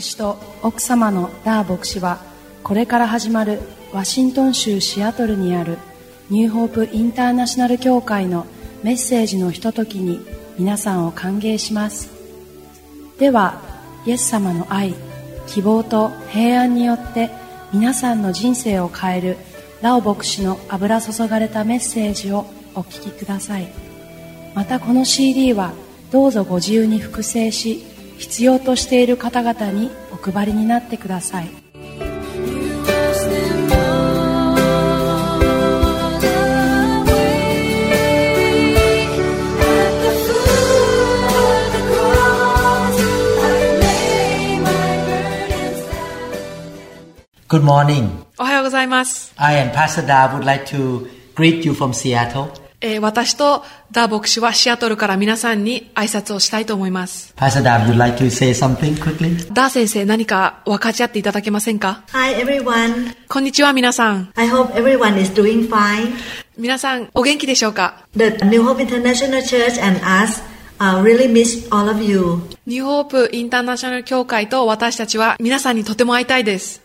牧師と奥様のダー牧師はこれから始まるワシントン州シアトルにあるニューホープインターナショナル協会のメッセージのひとときに皆さんを歓迎します。ではイエス様の愛希望と平安によって皆さんの人生を変えるラオ牧師の油注がれたメッセージをお聞きください。またこの CD はどうぞご自由に複製し必要としている方々にお配りになってください Good morning. おはようございます。I and Pastor Da would like to greet you from Seattle. え、私とダー牧師はシアトルから皆さんに挨拶をしたいと思います。だ、ダー先生、何か分かち合っていただけませんか？Hi, everyone. こんにちは、皆さん。I な皆さん、お元気でしょうか、ニューホープインターナショナル協会と私たちは皆さんにとても会いたいです。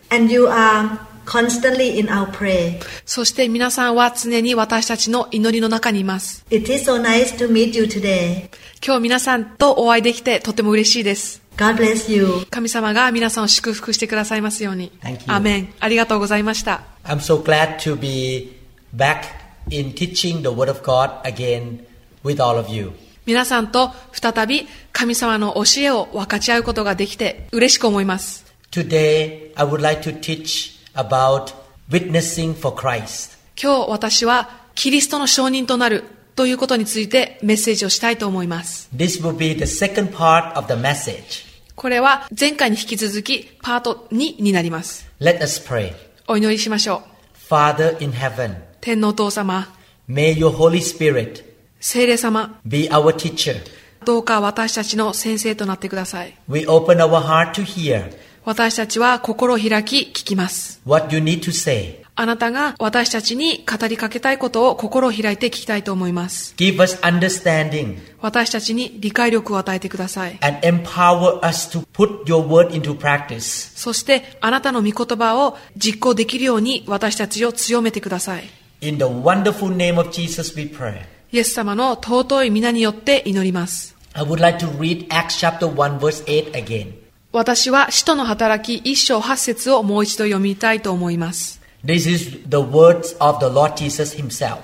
Constantly in our prayer. そして皆さんは常に私たちの祈りの中にいます。It is so nice to meet you today. 今日皆さんとお会いできてとても嬉しいです。God bless you. 神様が皆さんを祝福してくださいますように Thank you.。アーメン。ありがとうございました。I'm so glad to be back in teaching the Word of God again with all of you. 皆さんと再び神様の教えを分かち合うことができて嬉しく思います。Today, I would like to teach about witnessing for Christ. 今日私はキリストの証人となるということについてメッセージをしたいと思います。This will be the second part of the message. これは前回に引き続きパート2になります。Let us pray. お祈りしましょう。Father in heaven, 天皇お父様、may your Holy Spirit 聖霊様、be our teacher. どうか私たちの先生となってください。We open our heart to hear 私たちは心を開き聞きます。what you need to say. あなたが私たちに語りかけたいことを心を開いて聞きたいと思います。Give us understanding 私たちに理解力を与えてください。and empower us to put your word into practice. そしてあなたの御言葉を実行できるように私たちを強めてください。In the wonderful name of Jesus, we pray. イエス様の尊い皆によって祈ります。I would like to read Acts chapter 1, verse 8 again. 私は使徒の働き一章八節をもう一度読みたいと思います。This is the words of the Lord Jesus Himself.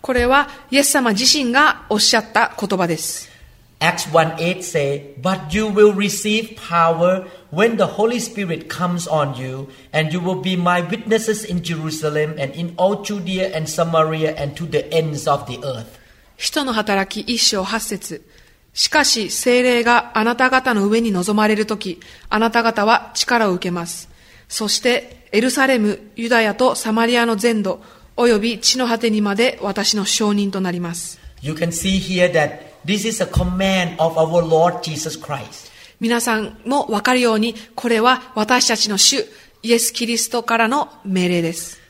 これはイエス様自身がおっしゃった言葉です。Acts 1 8 say, But you will receive power when the Holy Spirit comes on you, and you will be my witnesses in Jerusalem and in all Judea and Samaria and to the ends of the earth. 使徒の働き一章八節しかし、精霊があなた方の上に臨まれるとき、あなた方は力を受けます。そして、エルサレム、ユダヤとサマリアの全土、および地の果てにまで私の承認となります。皆さんもわかるように、これは私たちの主、イエス・キリストからの命令です。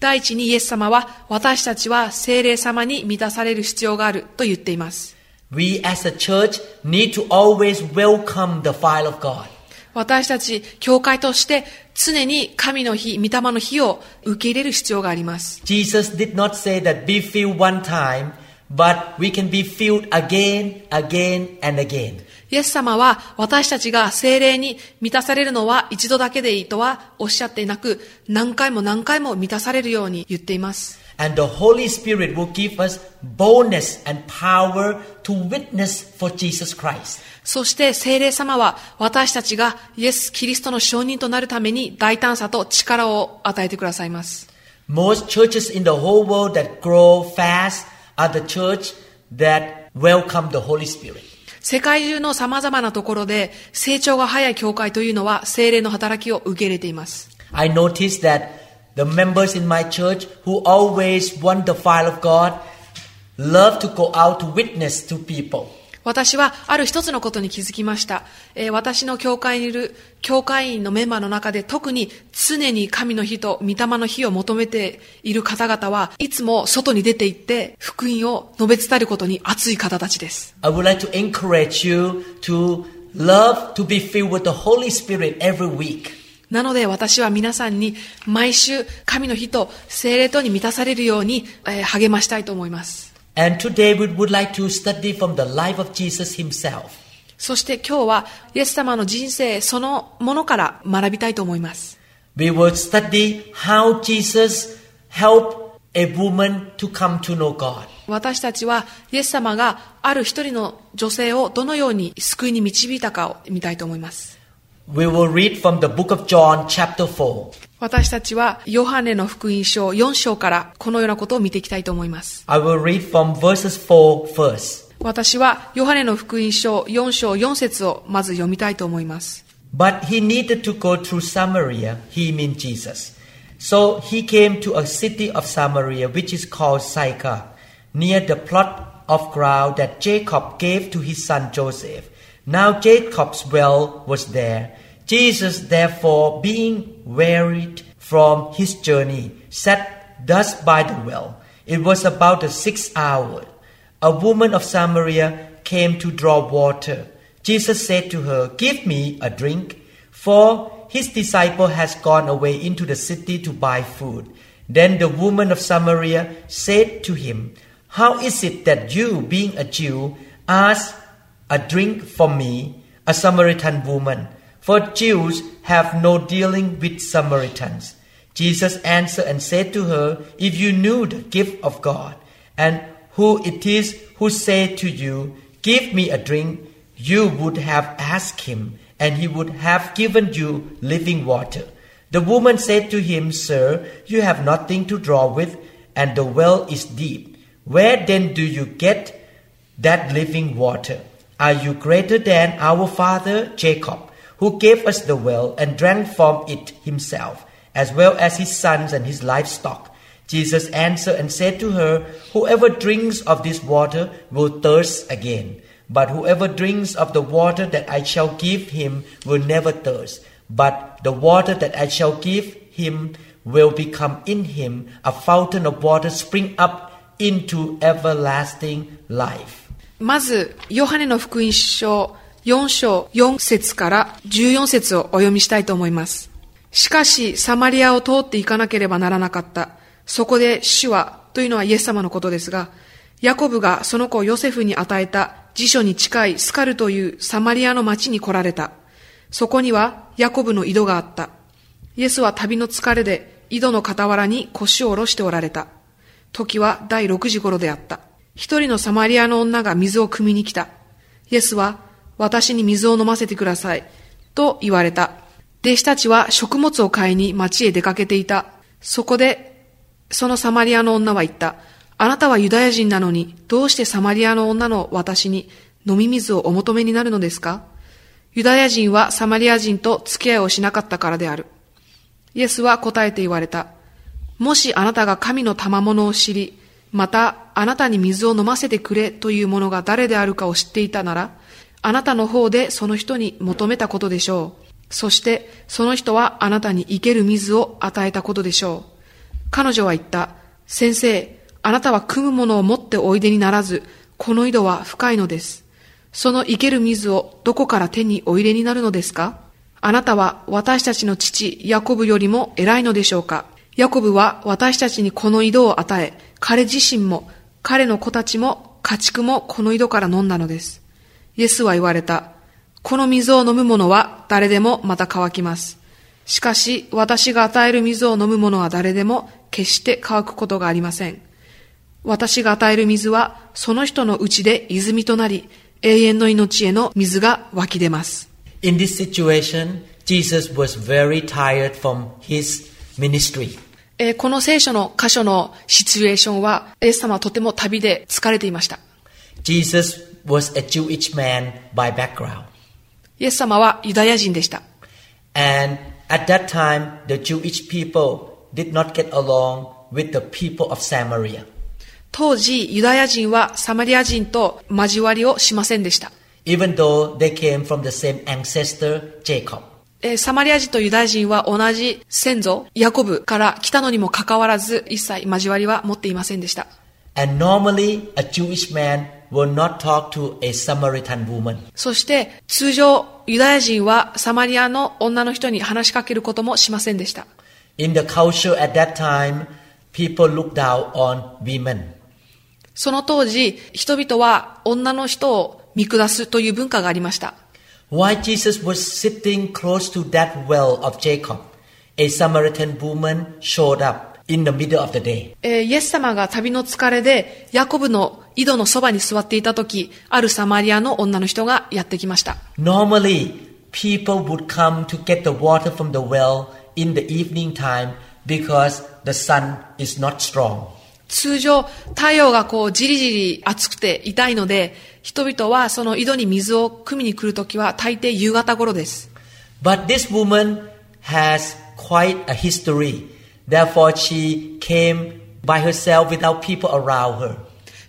第一にイエス様は、私たちは精霊様に満たされる必要があると言っています。We as a church need to always welcome the fire of God. 私たち、教会として常に神の日、御霊の日を受け入れる必要があります。Jesus did not say that be filled one time, But we can be filled again, again, and again. イエス様は私たちが精霊に満たされるのは一度だけでいいとはおっしゃっていなく何回も何回も満たされるように言っています。そして精霊様は私たちがイエス・キリストの証人となるために大胆さと力を与えてくださいます。are the church that welcome the Holy Spirit. 世界中の様々なところで成長が早い教会というのは聖霊の働きを受け入れています。 I noticed that the members in my church who always want the fire of God love to go out to witness to people. 私はある一つのことに気づきました。えー私の教会にいる教会員のメンバーの中で特に常に神の日と御霊の日を求めている方々はいつも外に出て行って福音を述べ伝えることに熱い方たちです。I would like to encourage you to love to be filled with the Holy Spirit every week. なので私は皆さんに毎週神の日と精霊とに満たされるように、えー励ましたいと思います。And today we would like to study from the life of Jesus himself. そして今日はイエス様の人生そのものから学びたいと思います。We will study how Jesus helped a woman to come to know God. 私たちはイエス様がある一人の女性をどのように救いに導いたかを見たいと思います。We will read from the book of John, chapter 4. 私たちはヨハネの福音書4章からこのようなことを見ていきたいと思います。 I will read from verses 4 first. 私はヨハネの福音書4章4節をまず読みたいと思います。 But he needed to go through Samaria, he means Jesus. So he came to a city of Samaria, which is called Sychar, near the plot of ground that Jacob gave to his son Joseph. Now Jacob's well was there. Jesus, therefore, being wearied from his journey, sat thus by the well. It was about the sixth hour. A woman of Samaria came to draw water. Jesus said to her, Give me a drink, for his disciple has gone away into the city to buy food. Then the woman of Samaria said to him, How is it that you, being a Jew, ask a drink from me, a Samaritan woman? For Jews have no dealing with Samaritans. Jesus answered and said to her, If you knew the gift of God, and who it is who said to you, Give me a drink, you would have asked him, and he would have given you living water. The woman said to him, Sir, you have nothing to draw with, and the well is deep. Where then do you get that living water? Are you greater than our father Jacob, who gave us the well and drank from it himself, as well as his sons and his livestock? Jesus answered and said to her, Whoever drinks of this water will thirst again. But whoever drinks of the water that I shall give him will never thirst. But the water that I shall give him will become in him a fountain of water spring up into everlasting life. まず、ヨハネの福音書 4章4節から14節をお読みしたいと思います。しかし、サマリアを通っていかなければならなかった。そこで主は、というのはイエス様のことですが、ヤコブがその子ヨセフに与えた辞書に近いスカルというサマリアの町に来られた。そこにはヤコブの井戸があった。イエスは旅の疲れで井戸の傍らに腰を下ろしておられた。時は第6時頃であった。一人のサマリアの女が水を汲みに来た。イエスは、私に水を飲ませてください。と言われた。弟子たちは食物を買いに町へ出かけていた。そこで、そのサマリアの女は言った。あなたはユダヤ人なのに、どうしてサマリアの女の私に飲み水をお求めになるのですか？ユダヤ人はサマリア人と付き合いをしなかったからである。イエスは答えて言われた。もしあなたが神の賜物を知り、またあなたに水を飲ませてくれというものが誰であるかを知っていたなら、あなたの方でその人に求めたことでしょう。そしてその人はあなたに生ける水を与えたことでしょう。彼女は言った。先生、あなたは汲むものを持っておいでにならず、この井戸は深いのです。その生ける水をどこから手にお入れになるのですか？あなたは私たちの父、ヤコブよりも偉いのでしょうか？ヤコブは私たちにこの井戸を与え、彼自身も、彼の子たちも、家畜もこの井戸から飲んだのです。イエスは言われた。この水を飲む者は誰でもまた乾きます。しかし、私が与える水を飲む者は誰でも決して乾くことがありません。私が与える水は、その人のうちで泉となり、永遠の命への水が湧き出ます。In this situation, Jesus was very tired from his ministry. えーこの聖書の箇所のシチュエーションは、イエス様はとても旅で疲れていました。Jesus was a Jewish man by background. イエス様はユダヤ人でした。And at that time, the Jewish people did not get along with the people of Samaria. 当時、ユダヤ人はサマリア人と交わりをしませんでした。even though they came from the same ancestor, Jacob. えーサマリア人とユダヤ人は同じ先祖、ヤコブから来たのにもかかわらず、一切交わりは持っていませんでした。And normally, a Jewish man will not talk to a Samaritan woman. そして、通常、ユダヤ人はサマリアの女の人に話しかけることもしませんでした。In the culture at that time, people looked down on women. その当時、人々は女の人を見下すという文化がありました。While Jesus was sitting close to that well of Jacob, a Samaritan woman showed up in the middle of the day. えーイエス様が旅の疲れで、ヤコブの井戸のそばに座っていた時、あるサマリアの女の人がやってきました。Normally, people would come to get the water from the well in the evening time because the sun is not strong. 通常、太陽がこう、じりじり暑くて痛いので、人々はその井戸に水を汲みに来るときは大抵夕方頃です。But this woman has quite a history. Therefore, she came by herself without people around her.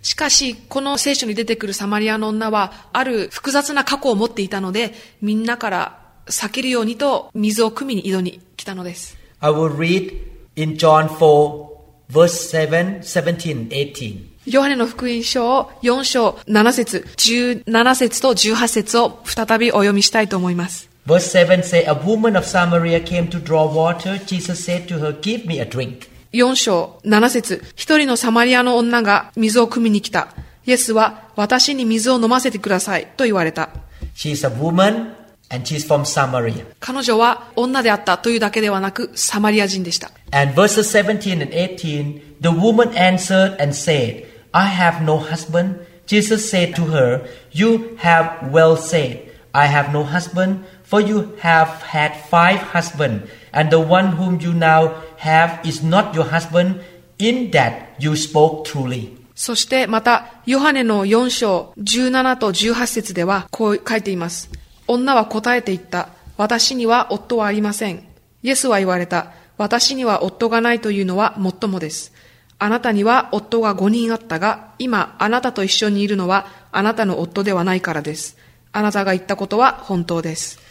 しかし、この聖書に出てくるサマリアの女は、ある複雑な過去を持っていたので、みんなから避けるようにと水を汲みに井戸に来たのです。I will read in John 4, verse 7, 17, and 18. ヨハネの福音書を4章7節17節と18節を再びお読みしたいと思います。Verse 7 say, A woman of Samaria came to draw water. Jesus said to her, Give me a drink. 4章7節一人のサマリアの女が水を汲みに来た。イエスは私に水を飲ませてくださいと言われた。 She's a woman and she's from Samaria. 彼女は女であったというだけではなくサマリア人でした。 And verses 17 and 18, the woman answered and said, I have no husband. Jesus said to her, You have well said, I have no husband, For you have had five husbands, and the one whom you now have is not your husband. In that you spoke truly. そしてまた、ヨハネの4章17と18節ではこう書いています。女は答えて言った。私には夫はありません。イエスは言われた。私には夫がないというのはもっともです。あなたには夫が5人あったが、今あなたと一緒にいるのはあなたの夫ではないからです。あなたが言ったことは本当です。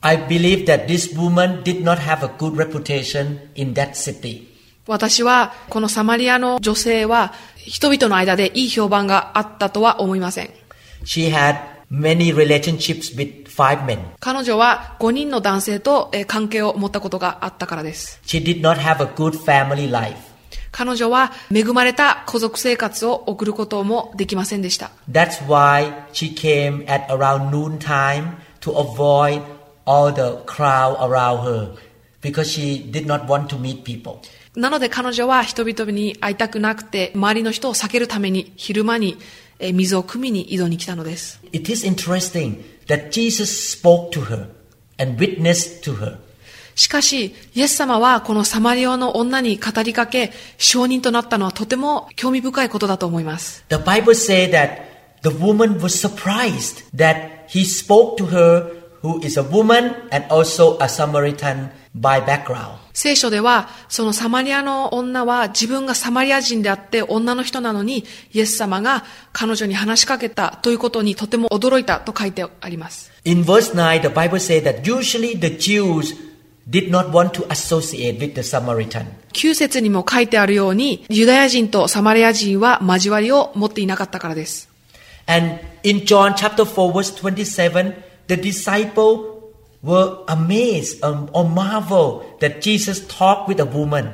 I believe that this woman did not have a good reputation in that city. 私はこのサマリアの女性は人々の間でいい評判があったとは思いません。She had many relationships with five men. 彼女は5人の男性とえー関係を持ったことがあったからです。She did not have a good family life. 彼女は恵まれた家族生活を送ることもできませんでした。That's why she came at around noontime to avoid all the crowd around her because she did not want to meet people. なので彼女は人々に会いたくなくて、周りの人を避けるために昼間にえー水を汲みに井戸に来たのです。It is interesting that Jesus spoke to her and witnessed to her. しかし、イエス様はこのサマリアの女に語りかけ、証人となったのはとても興味深いことだと思います。The Bible says that the woman was surprised that he spoke to her who is a woman and also a Samaritan by background. 聖書では、そのサマリアの女は自分がサマリア人であって女の人なのに、イエス様が彼女に話しかけたということにとても驚いたと書いてあります。In verse 9, the Bible says that usually the Jews did not want to associate with the Samaritan. 9節にも書いてあるように、ユダヤ人とサマリア人は交わりを持っていなかったからです。And in John chapter 4, verse 27, the disciples were amazed um, or marvel that Jesus talked with a woman.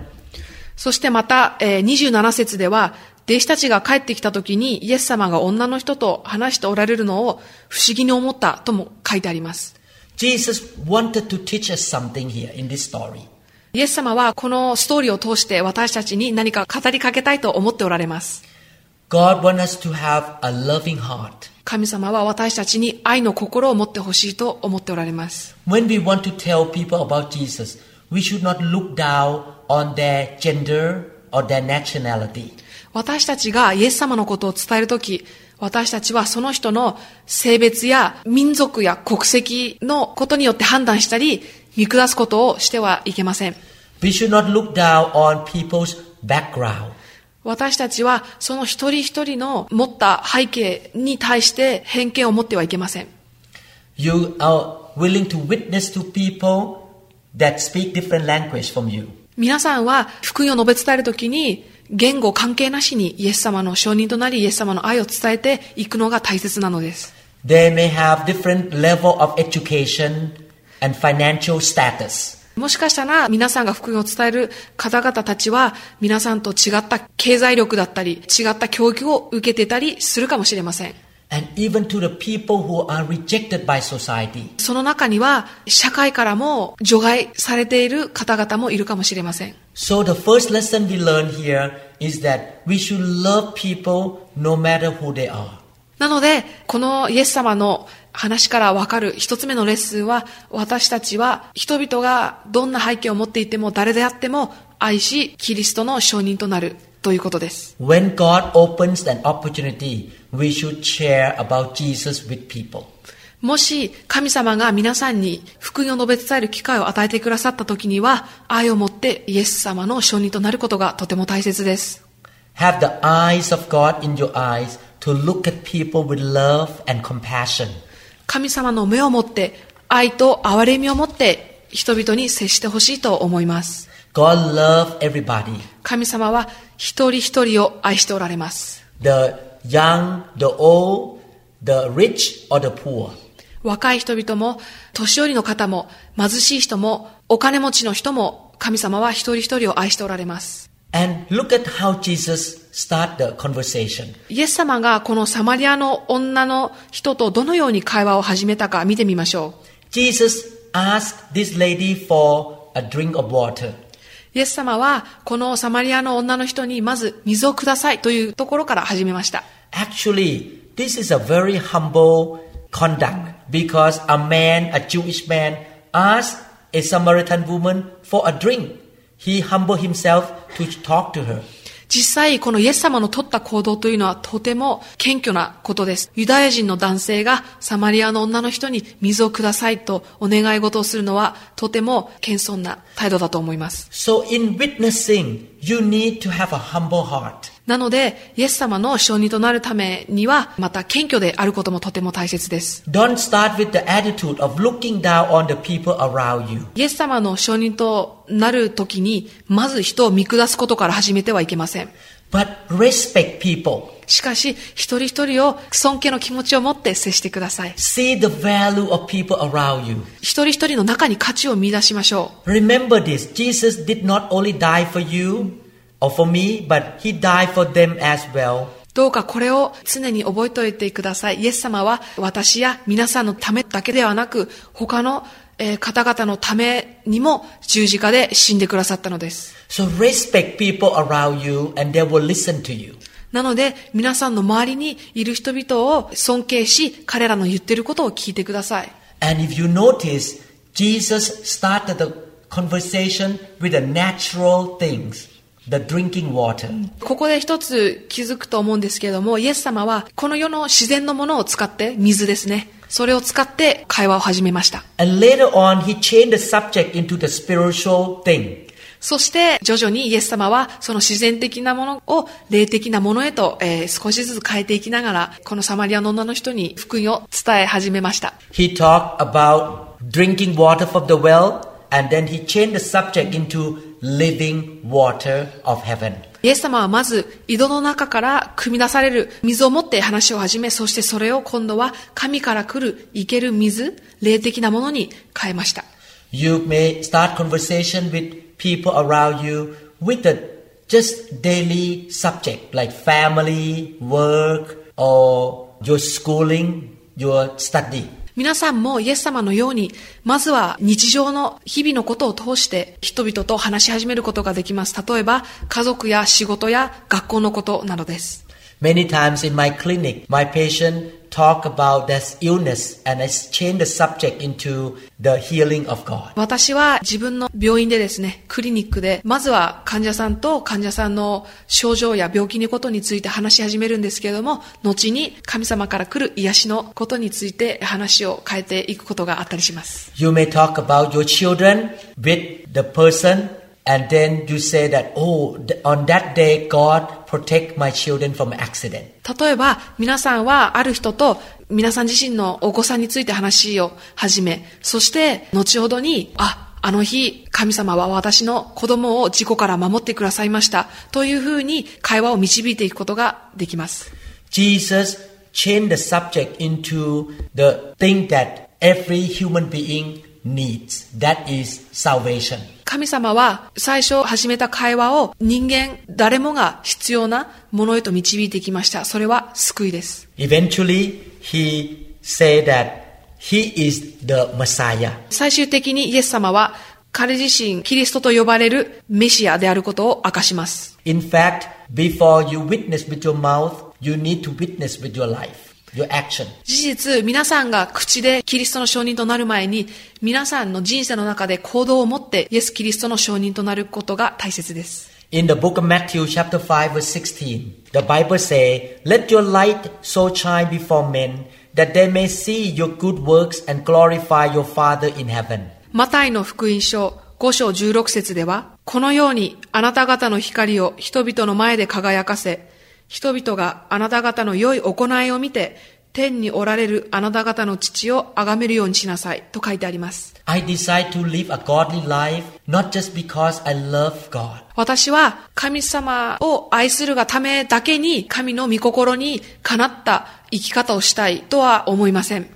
そしてまた、えー27節では、弟子たちが帰ってきた時にイエス様が女の人と話しておられるのを不思議に思ったとも書いてあります。Jesus wanted to teach us something here in this story. イエス様はこのストーリーを通して私たちに何か語りかけたいと思っておられます。God wants us to have a loving heart. 神様は私たちに愛の心を持ってほしいと思っておられます。When we want to tell people about Jesus, we should not look down on their gender or their nationality. 私たちがイエス様のことを伝えるとき、私たちはその人の性別や民族や国籍のことによって判断したり、見下すことをしてはいけません。We should not look down on people's background. 私たちはその一人一人の持った背景に対して偏見を持ってはいけません。You are willing to witness to people that speak different language from you. 皆さんは福音を述べ伝えるときに言語関係なしにイエス様の証人となりイエス様の愛を伝えていくのが大切なのです。They may have different level of education and financial status. もしかしたら皆さんが福音を伝える方々たちは皆さんと違った経済力だったり違った教育を受けてたりするかもしれません。その中には社会からも除外されている方々もいるかもしれません。なので、このイエス様の話からわかる。1つ目のレッスンは、私たちは人々がどんな背景を持っていても誰であっても愛し、キリストの証人となる。ということです。もし神様が皆さんに福音を述べ伝える機会を与えてくださった時には愛を持ってイエス様の証人となることがとても大切です。神様の目を神様の目を持って、愛と憐れみを持って人々に接してほしいと思います。God loves everybody. 神様は一人一人を愛しておられます。The young, the old, the rich or the poor. 若い人々も、年寄りの方も、貧しい人も、お金持ちの人も、神様は一人一人を愛しておられます。And look at how Jesus start the conversation. イエス様がこのサマリアの女の人とどのように会話を始めたか見てみましょう。 Jesus asked this lady for a drink of water. イエス様はこのサマリアの女の人にまず水をくださいというところから始めました。 Actually, this is a very humble conduct because a man, a Jewish man, asked a Samaritan woman for a drink. He humbled himself to talk to her. 実際このイエス様の取った行動というのはとても謙虚なことです。ユダヤ人の男性がサマリアの女の人に水をくださいとお願い事をするのはとても謙遜な態度だと思います。So in witnessing, you need to have a humble heart. なので、イエス様の承認となるためには、また謙虚であることもとても大切です。イエス様の承認となるときに、まず人を見下すことから始めてはいけません。しかし、一人一人を尊敬の気持ちを持って接してください。一人一人の中に価値を見出しましょう。Remember this. Jesus did not only die for you. Or for me, but he died for them as well. どうかこれを常に覚えておいてください。イエス様は私や皆さんのためだけではなく、他のえー方々のためにも十字架で死んでくださったのです。So respect people around you and they will listen to you. なので、皆さんの周りにいる人々を尊敬し、彼らの言っていることを聞いてください。And if you notice, Jesus started the conversation with the natural things, ここで一つ気づくと思うんですけれども、イエス様はこの世の自然のものを使って、水ですね。それを使って会話を始めました。そして徐々にイエス様はその自然的なものを霊的なものへと、少しずつ変えていきながらこのサマリアの女の人に福音を伝え始めました。Living water of heaven. イエス様はまず井戸の中から汲み出される水を持って話を始め、そしてそれを今度は神から来る生ける水、霊的なものに変えました。You may start conversation with people around you with the just daily subject like family, work, or your schooling, your study. 皆さんもイエス様のように、まずは日常の日々のことを通して人々と話し始めることができます。例えば、家族や仕事や学校のことなどです。Many times in my clinic, my patient talk about this illness and I change the subject into the healing of God. 私は自分の病院でですね、クリニックで、まずは患者さんと患者さんの症状や病気のことについて話し始めるんですけれども、後に神様から来る癒しのことについて話を変えていくことがあったりします。You may talk about your children with the person and then you say that, oh, on that day God protect my children from accident. 例えば、皆さんはある人と皆さん自身のお子さんについて話を始め、そして後ほどに、あ、あの日、神様は私の子供を事故から守ってくださいました。というふうに会話を導いていくことができます。Jesus changed the subject into the thing that every human being needs. That is salvation. 神様は最初始めた会話を人間誰もが必要なものへと導いてきました。それは救いです。Eventually, he said that he is the Messiah. 最終的にイエス様は彼自身キリストと呼ばれるメシアであることを明かします。In fact, before you witness with your mouth, you need to witness with your life. 事実、皆さんが口でキリストの証人となる前に、皆さんの人生の中で行動を持ってイエス・キリストの証人となることが大切です。In the book of Matthew, chapter 5, verse 16, the Bible says, Let your light so shine before men that they may see your good works and glorify your Father in heaven. マタイの福音書5章16節では、このようにあなた方の光を人々の前で輝かせ、人々があなた方の良い行いを見て、天におられるあなた方の父を崇めるようにしなさいと書いてあります。私は神様を愛するがためだけに神の御心にかなった生き方をしたいとは思いません。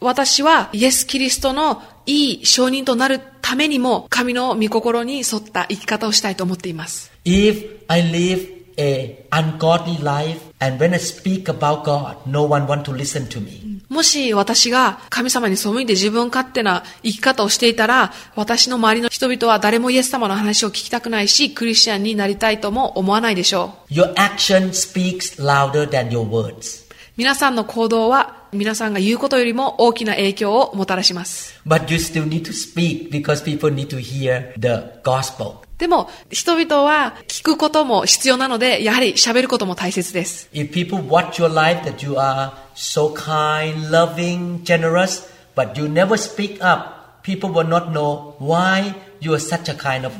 私はイエス・キリストのいい証人となるためにも神の御心に沿った生き方をしたいと思っています。If I live a ungodly life and when I speak about God, no one want to listen to me. もし私が神様に背いて自分勝手な生き方をしていたら、私の周りの人々は誰もイエス様の話を聞きたくないし、クリスチャンになりたいとも思わないでしょう。Your action speaks louder than your words. 皆さんの行動は皆さんが言うことよりも大きな影響をもたらします。でも、人々は聞くことも必要なので、やはり喋ることも大切です。So、kind, loving, generous, up, kind of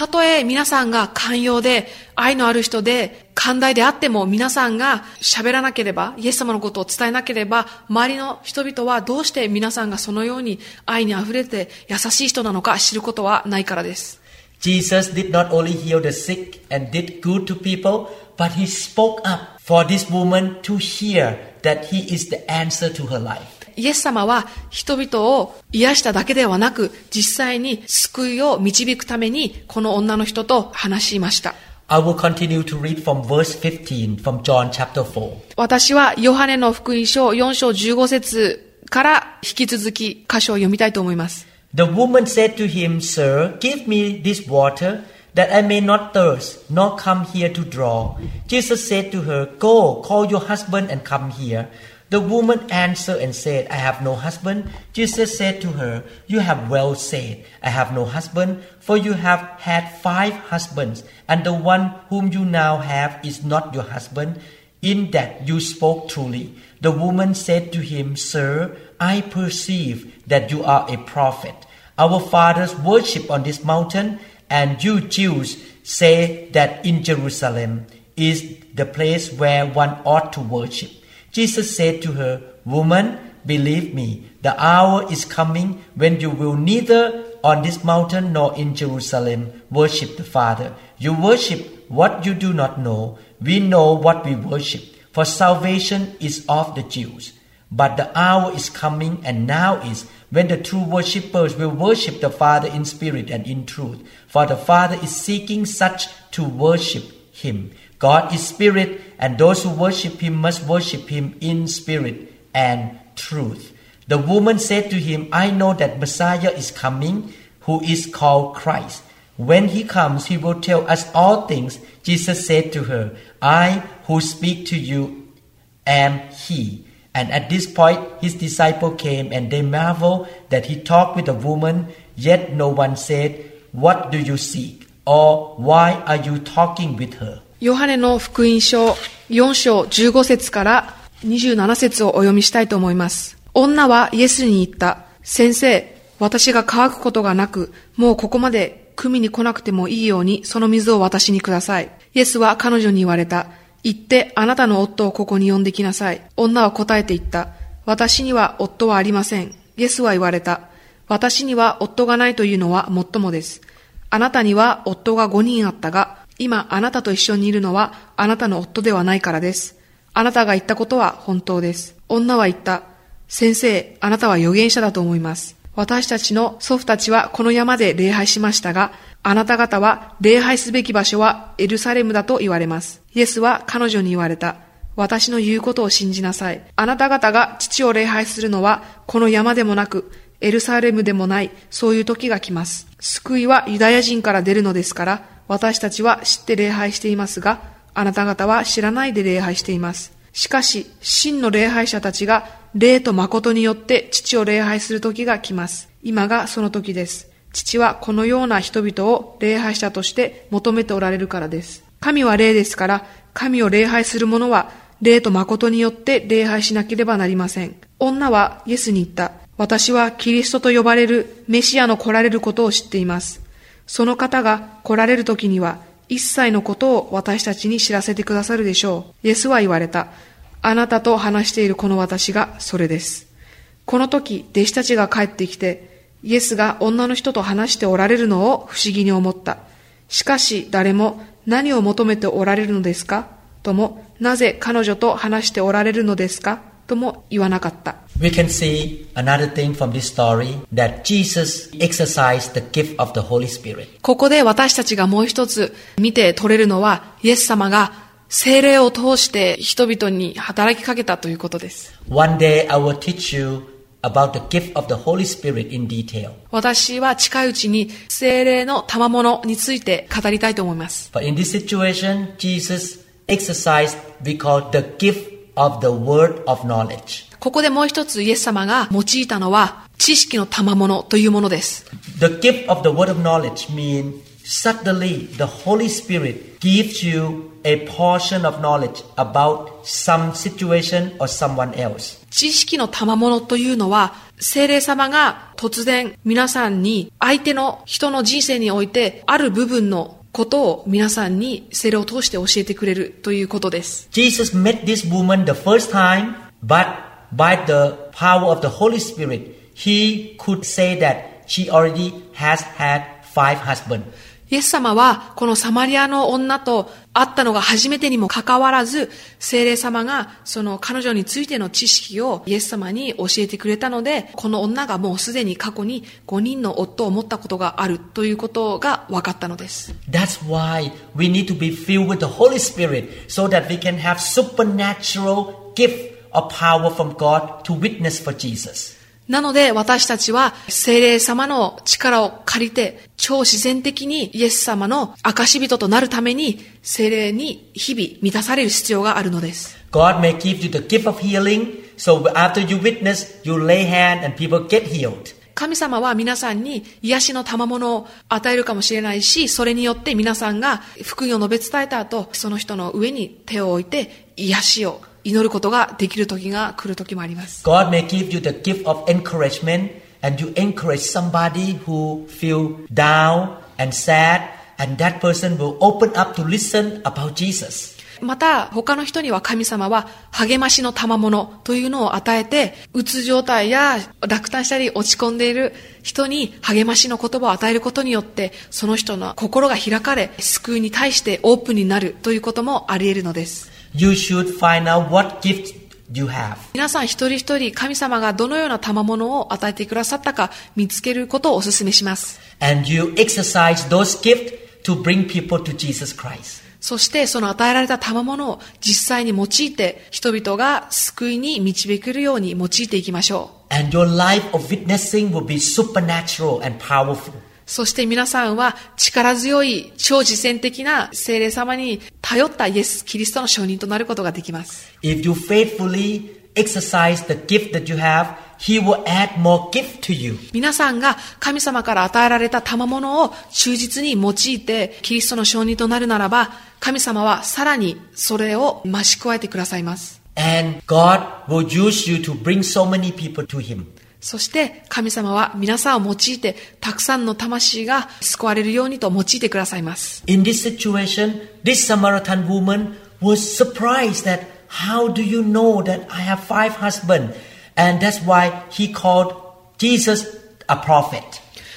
たとえ皆さんが寛容で、愛のある人で、寛大であっても皆さんが喋らなければ、イエス様のことを伝えなければ、周りの人々はどうして皆さんがそのように愛に溢れて優しい人なのか知ることはないからです。Jesus did not only heal the sick and did good to people, but he spoke up for this woman to hear that he is the answer to her life. イエス様は人々を癒しただけではなく、実際に救いを導くために、この女の人と話しました。I will continue to read from verse 15 from John chapter 4. 私はヨハネの福音書4章15節から引き続き箇所を読みたいと思います。The woman said to him, Sir, give me this water that I may not thirst, nor come here to draw. Jesus said to her, Go, call your husband and come here. The woman answered and said, I have no husband. Jesus said to her, You have well said, I have no husband, for you have had five husbands, and the one whom you now have is not your husband. In that you spoke truly. The woman said to him, Sir, I perceive that you are a prophet. Our fathers worship on this mountain, and you Jews say that in Jerusalem is the place where one ought to worship. Jesus said to her, Woman, believe me, the hour is coming when you will neither on this mountain nor in Jerusalem worship the Father. You worship what you do not know. We know what we worship, for salvation is of the Jews. But the hour is coming, and now is, when the true worshippers will worship the Father in spirit and in truth. For the Father is seeking such to worship Him. God is spirit, and those who worship Him must worship Him in spirit and truth. The woman said to him, I know that Messiah is coming, who is called Christ. When he comes, he will tell us all things. Jesus said to her, I who speak to you am he. And at this point, his disciple came and they marveled that he talked with a woman, yet no one said, What do you seek? Or why are you talking with her? ヨハネの福音書4章15節から27節をお読みしたいと思います。女はイエスに言った。先生、私が乾くことがなく、もうここまで組に来なくてもいいように、その水を私にください。イエスは彼女に言われた。行ってあなたの夫をここに呼んできなさい。女は答えて言った。私には夫はありません。イエスは言われた。私には夫がないというのはもっともです。あなたには夫が5人あったが、今あなたと一緒にいるのはあなたの夫ではないからです。あなたが言ったことは本当です。女は言った。先生、あなたは預言者だと思います。私たちの祖父たちはこの山で礼拝しましたが、あなた方は礼拝すべき場所はエルサレムだと言われます。イエスは彼女に言われた。私の言うことを信じなさい。あなた方が父を礼拝するのはこの山でもなく、エルサレムでもない、そういう時が来ます。救いはユダヤ人から出るのですから、私たちは知って礼拝していますが、あなた方は知らないで礼拝しています。しかし、真の礼拝者たちが霊と誠によって父を礼拝する時が来ます。今がその時です。父はこのような人々を礼拝者として求めておられるからです。神は霊ですから、神を礼拝する者は霊と誠によって礼拝しなければなりません。女はイエスに言った。私はキリストと呼ばれるメシアの来られることを知っています。その方が来られる時には一切のことを私たちに知らせてくださるでしょう。イエスは言われた。あなたと話しているこの私がそれです。この時、弟子たちが帰ってきて、イエスが女の人と話しておられるのを不思議に思った。しかし誰も何を求めておられるのですか？とも、なぜ彼女と話しておられるのですか？とも言わなかった。We can see another thing from this story that Jesus exercised the gift of the Holy Spirit. ここで私たちがもう一つ見て取れるのは、イエス様が精霊を通して人々に働きかけたということです。One day I will teach you about the gift of the Holy Spirit in detail. 私は近いうちに精霊の賜物について語りたいと思います。But in this situation, Jesus exercised we call the gift of the word of knowledge. ここでもう一つイエス様が用いたのは知識の賜物というものです。The gift of the word of knowledge means suddenly the Holy Spirit gives you a portion of knowledge about some situation or someone else. 知識の賜物というのは精霊様が突然皆さんに相手の人の人生においてある部分のことを皆さんに精霊を通して教えてくれるということです。 Jesus met this woman the first time, but by the power of the Holy Spirit, he could say that she already has had five husbands. イエス様はこのサマリアの女と会ったのが初めてにもかかわらず、精霊様がその彼女についての知識をイエス様に教えてくれたので、この女がもうすでに過去に5人の夫を持ったことがあるということが分かったのです。That's why we need to be filled with the Holy Spirit so that we can have supernatural gift or power from God to witness for Jesus. なので私たちは精霊様の力を借りて超自然的にイエス様の証人となるために精霊に日々満たされる必要があるのです。God may give you the gift of healing, so after you witness, you lay hand and people get healed. 神様は皆さんに癒しの賜物を与えるかもしれないし、それによって皆さんが福音を述べ伝えた後、その人の上に手を置いて癒しを祈ることができる時が来る時もあります。God may give you the gift of encouragement and you encourage somebody who feel down and sad and that person will open up to listen about Jesus. また、他の人には神様は励ましの賜物というのを与えて、うつ状態や落胆したり落ち込んでいる人に励ましの言葉を与えることによって、その人の心が開かれ、救いに対してオープンになるということもあり得るのです。You should find out what gift you have. 皆さん一人一人神様がどのような賜物を与えてくださったか見つけることをお勧めします。And you exercise those gifts to bring people to Jesus Christ. そしてその与えられた賜物を実際に用いて人々が救いに導けるように用いていきましょう。And your life of witnessing will be supernatural and powerful. そして皆さんは力強い超実践的な精霊様に頼ったイエス・キリストの証人となることができます。If you faithfully exercise the gift that you have, He will add more gift to you. 皆さんが神様から与えられた賜物を忠実に用いてキリストの証人となるならば、神様はさらにそれを増し加えてくださいます。And God will use you to bring so many people to Him. そして神様は皆さんを用いてたくさんの魂が救われるようにと用いてくださいます。In this situation, this Samaritan woman was surprised that how do you know that I have five husbands? And that's why he called Jesus a prophet.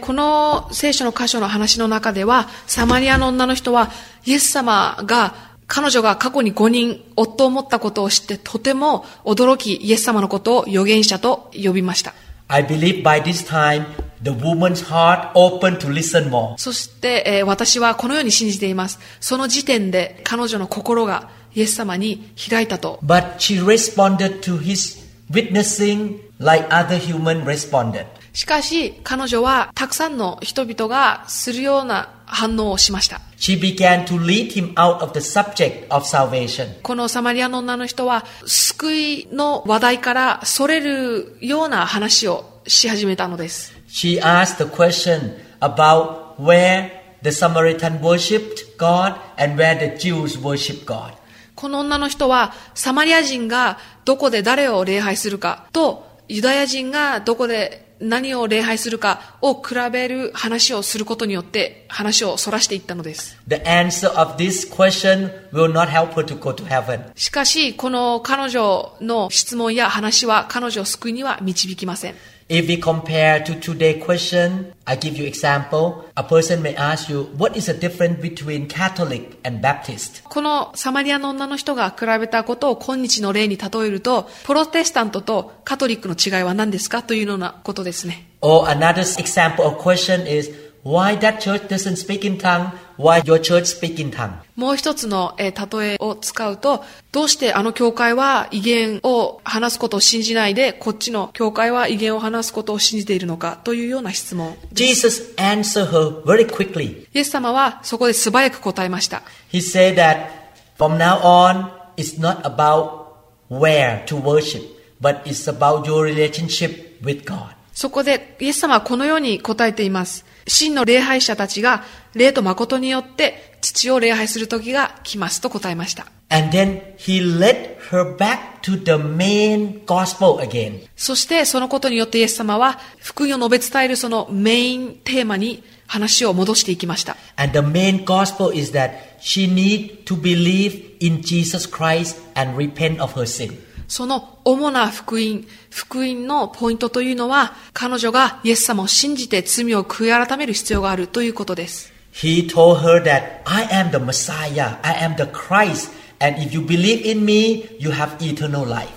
この聖書の箇所の話の中では、サマリアの女の人は、イエス様が、彼女が過去に5人夫を持ったことを知ってとても驚き、イエス様のことを預言者と呼びました。I believe by this time the woman's heart opened to listen more. そして、えー私はこのように信じています。その時点で彼女の心がイエス様に開いたと。 But she responded to his witnessing like other human responded. しかし、彼女はたくさんの人々がするような 反応をしました。She began to lead him out of the subject of salvation. このサマリアの女の人は、救いの話題からそれるような話をし始めたのです。She asked the question about where the Samaritan worshipped God and where the Jews worship God. この女の人は、サマリア人がどこで誰を礼拝するかと、ユダヤ人がどこで何を礼拝するかを比べる話をすることによって話をそらしていったのです。The answer of this question will not help her to go to heaven. しかし、この彼女の質問や話は彼女を救いには導きません。If we compare to today's question, I give you example. A person may ask you, what is the difference between Catholic and Baptist? このサマリアの女の人が比べたことを今日の例に例えると、プロテスタントとカトリックの違いは何ですかというようなことですね。Or another example of question is, why that church doesn't speak in tongue, why your church speak in tongue? もう一つの、えー例えを使うと、どうしてあの教会は威厳を話すことを信じないで、こっちの教会は威厳を話すことを信じているのかというような質問。Jesus answered her very quickly. イエス様はそこで素早く答えました。He said that from now on, it's not about where to worship, but it's about your relationship with God. そこで、イエス様はこのように答えています。真の礼拝者たちが礼と誠によって父を礼拝する時が来ますと答えました。そしてそのことによってイエス様は福音を述べ伝えるそのメインテーマに話を戻していきました。She need to believe in Jesus Christ and repent of her sin. その主な福音、福音のポイントというのは、彼女がイエス様を信じて罪を悔い改める必要があるということです。He told her that I am the Messiah, I am the Christ, and if you believe in me, you have eternal life.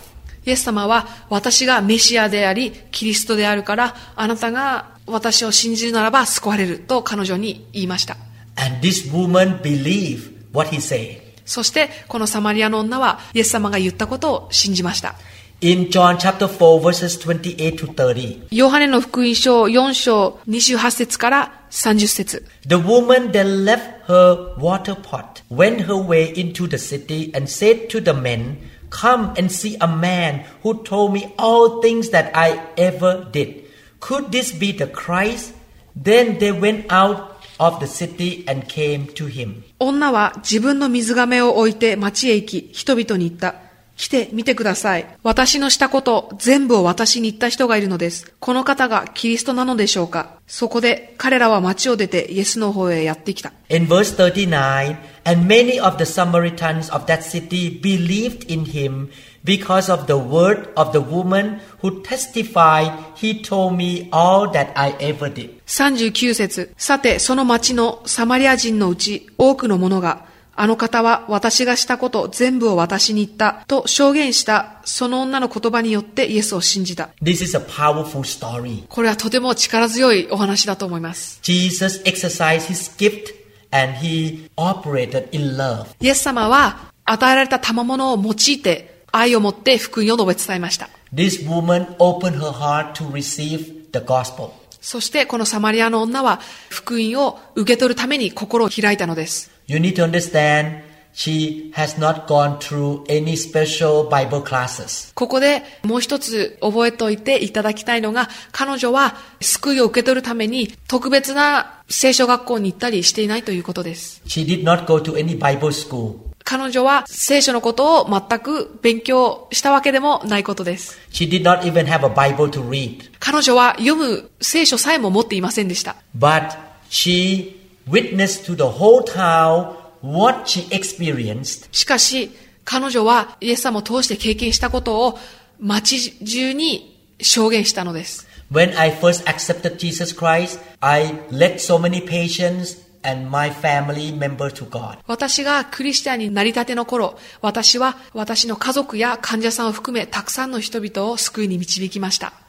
イエス様は、私がメシアであり、キリストであるから、あなたが私を信じるならば救われると彼女に言いました。And this woman believed what he said. そして、このサマリアの女は、イエス様が言ったことを信じました。 In John chapter 4 verses 28 to 30, ヨハネの福音書4章28節から30節 the woman then left her water pot, went her way into the city, and said to the men, Come and see a man who told me all things that I ever did. Could this be the Christ? Then they went out of the city and came to him. 女は自分の水亀を置いて町へ行き、人々に言った。来て見てください。私のしたこと、全部を私に言った人がいるのです。この方がキリストなのでしょうかそこで彼らは町を出てイエスの方へやってきた。In verse 39, and many of the Samaritans of that city believed in him because of the word of the woman who testified, He told me all that I ever did. 39節さて、その町のサマリア人のうち多くの者が、あの方は私がしたこと全部を私に言ったと証言したその女の言葉によってイエスを信じた。This is a powerful story. これはとても力強いお話だと思います。Jesus exercised his gift and he operated in love. イエス様は与えられた賜物を用いて愛を持って福音を述べ伝えました。This woman opened her heart to receive the gospel. そしてこのサマリアの女は福音を受け取るために心を開いたのです。You need to understand she has not gone through any special Bible classes. ここでもう一つ覚えておいていただきたいのが、彼女は救いを受け取るために特別な聖書学校に行ったりしていないということです。She did not go to any Bible school. 彼女は聖書のことを全く勉強したわけでもないことです。She did not even have a Bible to read. 彼女は読む聖書さえも持っていませんでした。But she witnessed to the whole town what she experienced しかし、彼女はイエス様を通して経験したことを街中に証言したのです。When I first accepted Jesus Christ, I led so many patients and my family member to God. 私がクリスチャンになりたての頃、私は私の家族や患者さんを含めたくさんの人々を救いに導きました。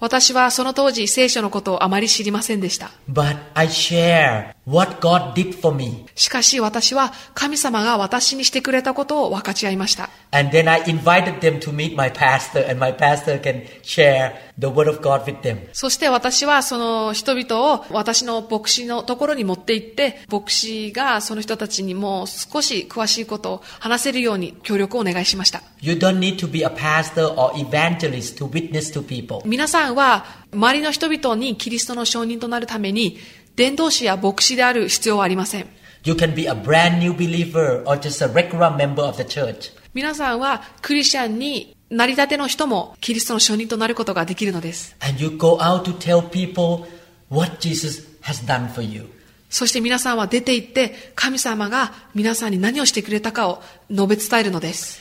私はその当時、聖書のことをあまり知りませんでした。しかし私は神様が私にしてくれたことを分かち合いました。そして私はその人々を私の牧師のところに持って行って、牧師がその人たちにもう少し詳しいことを話せるように協力をお願いしました。皆さんは周りの人々にキリストの証人となるために伝道師や牧師である必要はありません。皆さんはクリスチャンになりたての人もキリストの証人となることができるのです。そして皆さんは出て行って神様が皆さんに何をしてくれたかを述べ伝えるのです。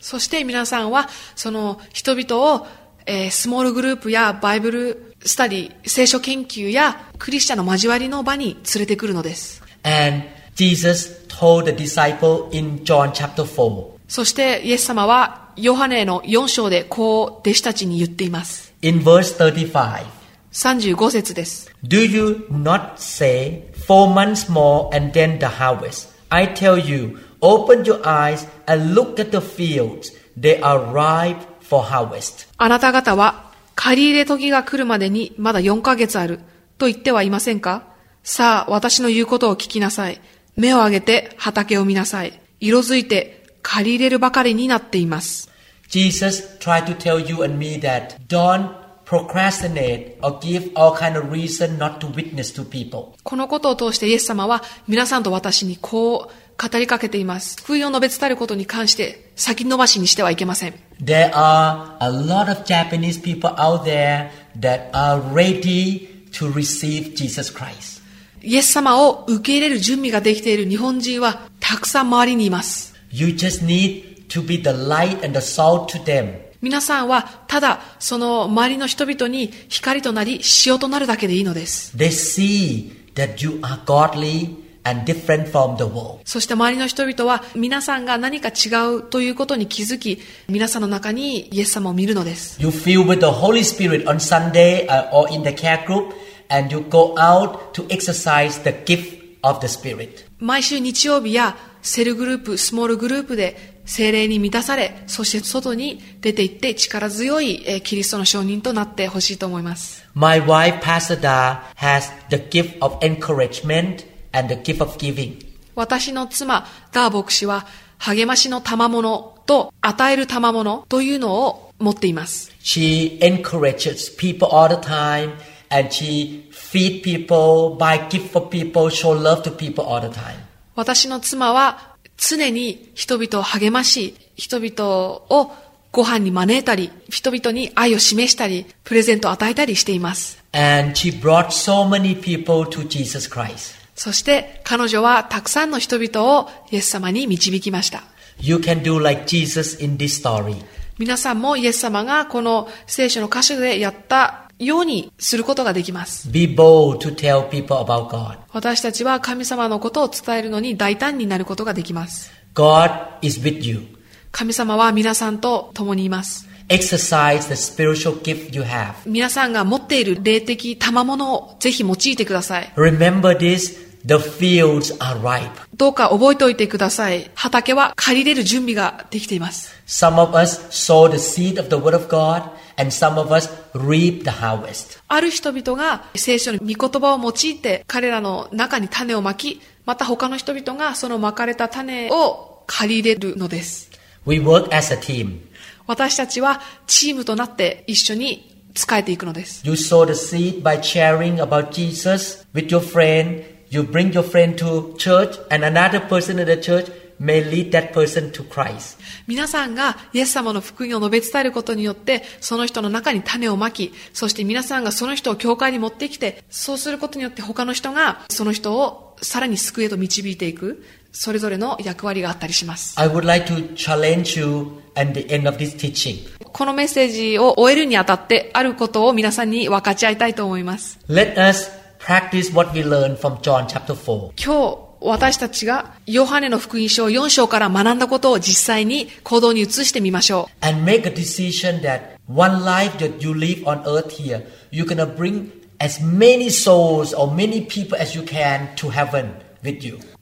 そして皆さんはその人々を、えースモールグループやバイブルスタディ、聖書研究やクリスチャンの交わりの場に連れてくるのです。And Jesus told the disciple in John chapter 4, そしてイエス様はヨハネの4章でこう弟子たちに言っています。In verse 35, 35節です。Do you not say, Four months more and then the harvest? I tell you, open your eyes and look at the fields. They are ripe for harvest. あなた方は借り入れ時が来るまでにまだ4ヶ月あると言ってはいませんかさあ私の言うことを聞きなさい。目を上げて畑を見なさい。色づいて借り入れるばかりになっています。Jesus tried to tell you and me that don't procrastinate or give all kind of reason not to witness to people. このことを通してイエス様は皆さんと私にこう語りかけています。福音を述べ伝えることに関して先延ばしにしてはいけません。There are a lot of Japanese people out there that are ready to receive Jesus Christ. イエス様を受け入れる準備ができている日本人はたくさん周りにいます。You just need to be the light and the salt to them. 皆さんはただその周りの人々に光となり塩となるだけでいいのです。They see that you are godly and different from the world. そして周りの人々は皆さんが何か違うということに気づき、皆さんの中にイエス様を見るのです。You feel with the Holy Spirit on Sunday uh, or in the care group and you go out to exercise the gift of the Spirit. 毎週日曜日やセルグループ、スモールグループで精霊に満たされ、そして外に出て行って力強いえーキリストの証人となってほしいと思います。My wife, Pastor Da, has the gift of encouragement and the gift of giving. 私の妻、ダー牧師は励ましの賜物と与える賜物というのを持っています。She encourages people all the time and she feed people, buy gift for people, show love to people all the time. 私の妻は常に人々を励まし、人々をご飯に招いたり、人々に愛を示したり、プレゼントを与えたりしています。And she brought so many people to Jesus Christ. そして彼女はたくさんの人々をイエス様に導きました。You can do like Jesus in this story. 皆さんもイエス様がこの聖書の箇所でやったようにすることができます。Be bold to tell people about God. 私たちは神様のことを伝えるのに大胆になることができます。God is with you. 神様は皆さんと共にいます。Exercise the spiritual gift you have. 皆さんが持っている霊的賜物をぜひ用いてください。Remember this the fields are ripe. どうか覚えておいてください。畑は借りれる準備ができています。Some of us sow the seed of the Word of God, and some of us reap the harvest. ある人々が聖書の御言葉を用いて彼らの中に種をまき、また他の人々がそのまかれた種を借り入れるのです。We work as a team. 私たちはチームとなって一緒に仕えていくのです You sow the seed by sharing about Jesus with your friend. You bring your friend to church, and another person in the church may lead that person to Christ. 皆さんがイエス様の福音を述べ伝えることによって、その人の中に種をまき、そして皆さんがその人を教会に持ってきて、そうすることによって他の人がその人をさらに救いへと導いていく、それぞれの役割があったりします。I would like to challenge you at the end of this teaching. このメッセージを終えるにあたって、あることを皆さんに分かち合いたいと思います。Let us practice what we learned from John chapter 4. 今日、私たちがヨハネの福音書4章から学んだことを実際に行動に移してみましょう。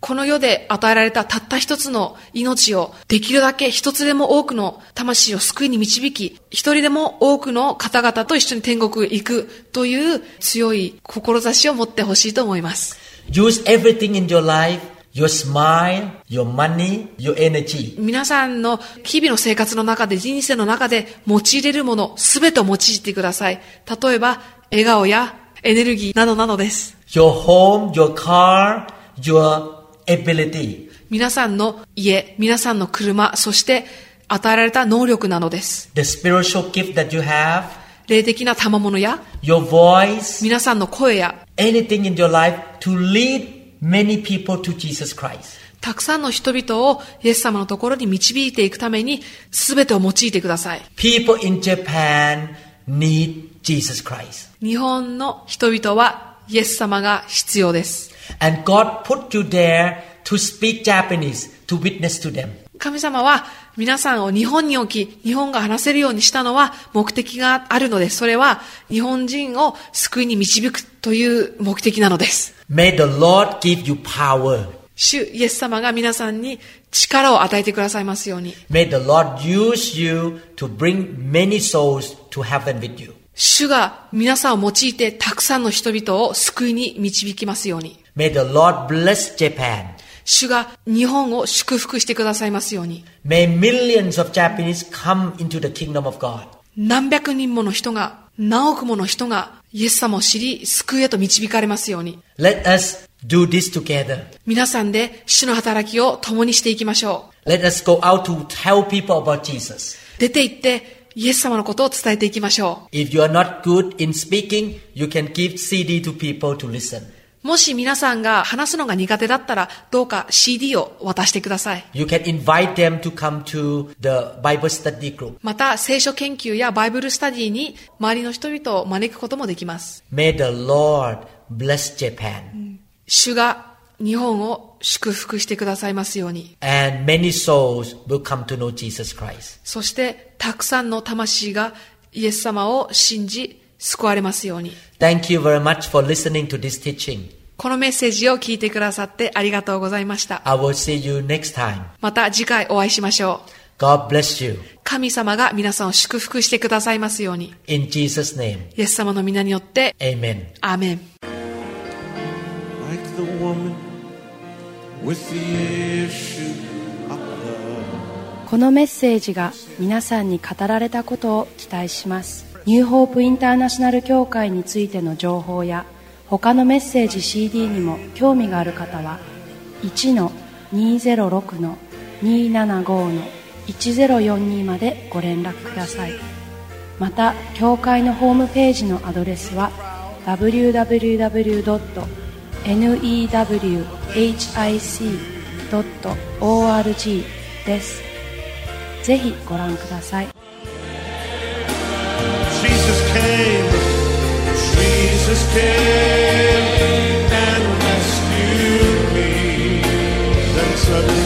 この世で与えられたたった一つの命をできるだけ一つでも多くの魂を救いに導き一人でも多くの方々と一緒に天国へ行くという強い志を持ってほしいと思います。Use everything in your life, your smile, your money, your energy. 皆さんの日々の生活の中で、人生の中で用いれるもの、すべてを用いてください。例えば、笑顔やエネルギーなどなどです。Your home, your car, your ability. 皆さんの家、皆さんの車、そして与えられた能力なのです。The spiritual gift that you have, 霊的な賜物や、your voice, 皆さんの声や、anything in your life to lead many people to Jesus Christ. たくさんの人々をイエス様のところに導いていくために、すべてを用いてください。People in Japan need Jesus Christ. 日本の人々はイエス様が必要です。And God put you there to speak Japanese, to witness to them. 神様は皆さんを日本に置き、日本が話せるようにしたのは目的があるのです。それは日本人を救いに導くという目的なのです。May the Lord give you power. 主イエス様が皆さんに力を与えてくださいますように。May the Lord use you to bring many souls to heaven with you. 主が皆さんを用いてたくさんの人々を救いに導きますように。May the Lord bless Japan. 主が日本を祝福してくださいますように。May millions of Japanese come into the kingdom of God. 何百人もの人が、何億もの人がイエス様を知り、救いへと導かれますように。Let us do this together. 皆さんで主の働きを共にしていきましょ Let us go out to tell people about Jesus. う。出て行って、イエス様のことを伝えていきましょ If you are not good in speaking, you can give CD to people to listen. う。もし皆さんが話すのが苦手だったら、どうか CD を渡してください。You can invite them to come to the Bible study group. また、聖書研究やバイブルスタディに周りの人々を招くこともできます。May the Lord bless Japan 主が日本を祝福してくださいますように。and many souls will come to know Jesus Christ. そして、たくさんの魂がイエス様を信じ、救われますように。Thank you very much for listening to this teaching. このメッセージを聞いてくださってありがとうございました。I will see you next time. また次回お会いしましょう。God bless you. 神様が皆さんを祝福してくださいますように。In Jesus' name. イエス様の皆によって、Amen. アーメン。like the woman with the issue. このメッセージが皆さんに語られたことを期待しますニューホープインターナショナル協会についての情報や他のメッセージ CD にも興味がある方は1-206-275-1042までご連絡ください。また教会のホームページのアドレスは www.newhic.org です。ぜひご覧ください。Jesus came and rescued me. Then suddenly.